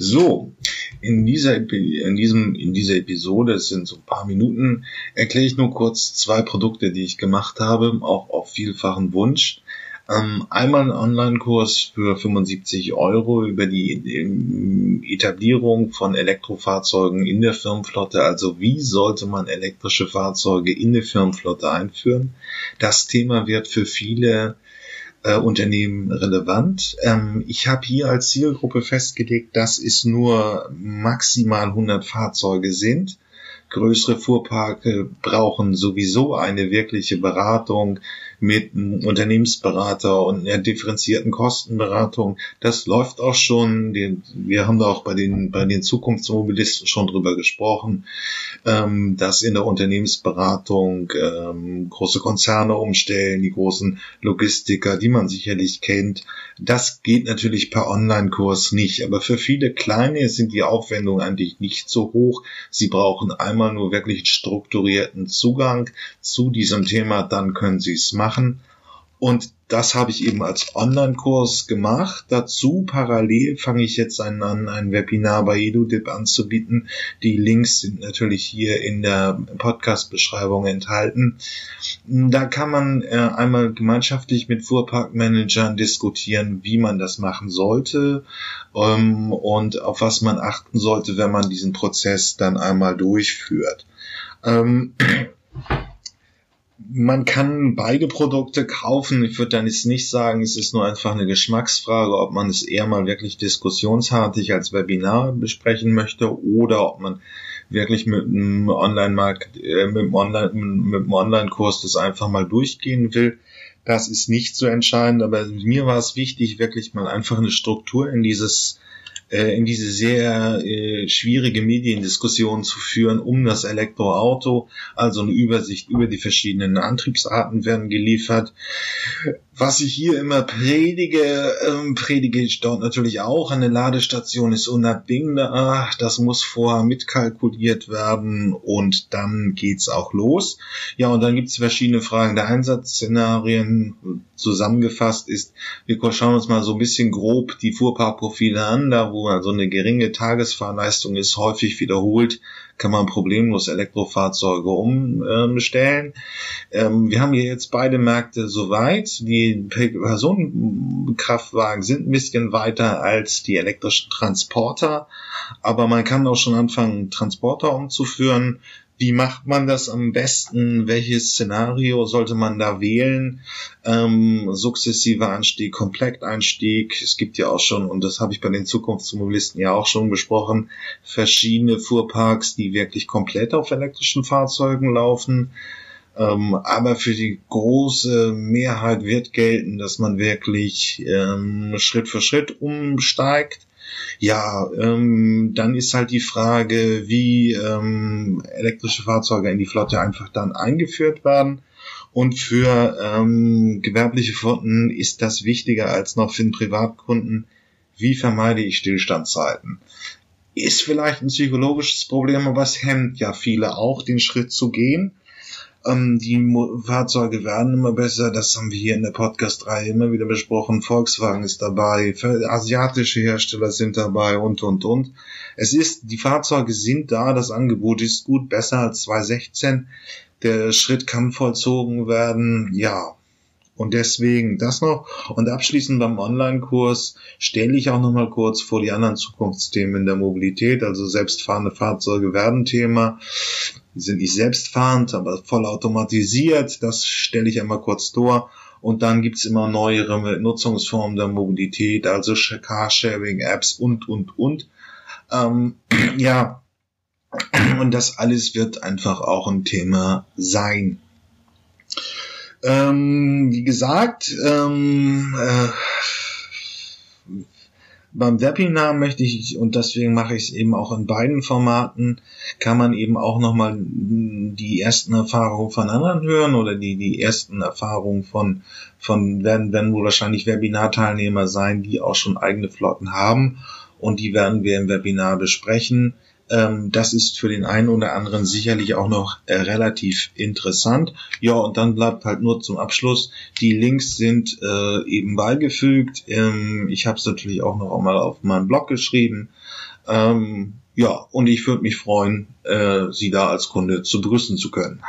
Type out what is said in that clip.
So, in dieser, in diesem, in dieser Episode, es sind so ein paar Minuten, erkläre ich nur kurz zwei Produkte, die ich gemacht habe, auch auf vielfachen Wunsch. Ähm, einmal ein Online-Kurs für 75 Euro über die Etablierung von Elektrofahrzeugen in der Firmenflotte. Also wie sollte man elektrische Fahrzeuge in der Firmenflotte einführen? Das Thema wird für viele äh, Unternehmen relevant. Ähm, ich habe hier als Zielgruppe festgelegt, dass es nur maximal 100 Fahrzeuge sind. Größere Fuhrparke brauchen sowieso eine wirkliche Beratung mit einem Unternehmensberater und einer differenzierten Kostenberatung. Das läuft auch schon. Wir haben da auch bei den, bei den Zukunftsmobilisten schon drüber gesprochen, ähm, dass in der Unternehmensberatung ähm, große Konzerne umstellen, die großen Logistiker, die man sicherlich kennt. Das geht natürlich per Online-Kurs nicht, aber für viele kleine sind die Aufwendungen eigentlich nicht so hoch. Sie brauchen einmal nur wirklich strukturierten Zugang zu diesem Thema, dann können sie es machen machen. Und das habe ich eben als Online-Kurs gemacht. Dazu parallel fange ich jetzt an, ein Webinar bei EduDip anzubieten. Die Links sind natürlich hier in der Podcast-Beschreibung enthalten. Da kann man äh, einmal gemeinschaftlich mit Fuhrparkmanagern diskutieren, wie man das machen sollte ähm, und auf was man achten sollte, wenn man diesen Prozess dann einmal durchführt. Ähm, man kann beide Produkte kaufen. Ich würde dann jetzt nicht sagen, es ist nur einfach eine Geschmacksfrage, ob man es eher mal wirklich diskussionsartig als Webinar besprechen möchte oder ob man wirklich mit einem Online-Markt, äh, mit einem Online-Kurs das einfach mal durchgehen will. Das ist nicht so entscheidend, aber mir war es wichtig, wirklich mal einfach eine Struktur in dieses äh, in diese sehr äh, schwierige Mediendiskussion zu führen um das Elektroauto. Also eine Übersicht über die verschiedenen Antriebsarten werden geliefert. Was ich hier immer predige, ähm, predige ich dort natürlich auch. Eine Ladestation ist unabdingbar. Das muss vorher mitkalkuliert werden und dann geht's auch los. Ja, und dann gibt's verschiedene Fragen der Einsatzszenarien. Zusammengefasst ist, wir schauen uns mal so ein bisschen grob die Fuhrparkprofile an, da wo also eine geringe Tagesfahrleistung ist, häufig wiederholt kann man problemlos Elektrofahrzeuge umstellen. Ähm, wir haben hier jetzt beide Märkte soweit. Die Personenkraftwagen sind ein bisschen weiter als die elektrischen Transporter, aber man kann auch schon anfangen, Transporter umzuführen. Wie macht man das am besten? Welches Szenario sollte man da wählen? Ähm, sukzessiver Anstieg, Kompletteinstieg. Es gibt ja auch schon, und das habe ich bei den Zukunftsmobilisten ja auch schon besprochen, verschiedene Fuhrparks, die wirklich komplett auf elektrischen Fahrzeugen laufen. Ähm, aber für die große Mehrheit wird gelten, dass man wirklich ähm, Schritt für Schritt umsteigt ja, ähm, dann ist halt die Frage, wie ähm, elektrische Fahrzeuge in die Flotte einfach dann eingeführt werden. Und für ähm, gewerbliche Flotten ist das wichtiger als noch für den Privatkunden. Wie vermeide ich Stillstandszeiten? Ist vielleicht ein psychologisches Problem, aber es hemmt ja viele auch, den Schritt zu gehen. Ähm, die Mo Fahrzeuge werden immer besser. Das haben wir hier in der Podcast-Reihe immer wieder besprochen. Volkswagen ist dabei, asiatische Hersteller sind dabei und, und, und. Es ist, die Fahrzeuge sind da, das Angebot ist gut, besser als 2016. Der Schritt kann vollzogen werden. Ja, und deswegen das noch. Und abschließend beim Online-Kurs stelle ich auch noch mal kurz vor die anderen Zukunftsthemen in der Mobilität. Also selbstfahrende Fahrzeuge werden Thema. Die sind nicht selbstfahrend, aber voll automatisiert. Das stelle ich einmal kurz vor. Und dann gibt's immer neuere Nutzungsformen der Mobilität, also Carsharing-Apps und, und, und. Ähm, ja, und das alles wird einfach auch ein Thema sein. Ähm, wie gesagt, ähm, äh, beim Webinar möchte ich, und deswegen mache ich es eben auch in beiden Formaten, kann man eben auch nochmal die ersten Erfahrungen von anderen hören oder die, die ersten Erfahrungen von, von werden, werden wohl wahrscheinlich Webinarteilnehmer sein, die auch schon eigene Flotten haben und die werden wir im Webinar besprechen. Ähm, das ist für den einen oder anderen sicherlich auch noch äh, relativ interessant. Ja, und dann bleibt halt nur zum Abschluss. Die Links sind äh, eben beigefügt. Ähm, ich habe es natürlich auch noch einmal auf meinem Blog geschrieben. Ähm, ja, und ich würde mich freuen, äh, Sie da als Kunde zu begrüßen zu können.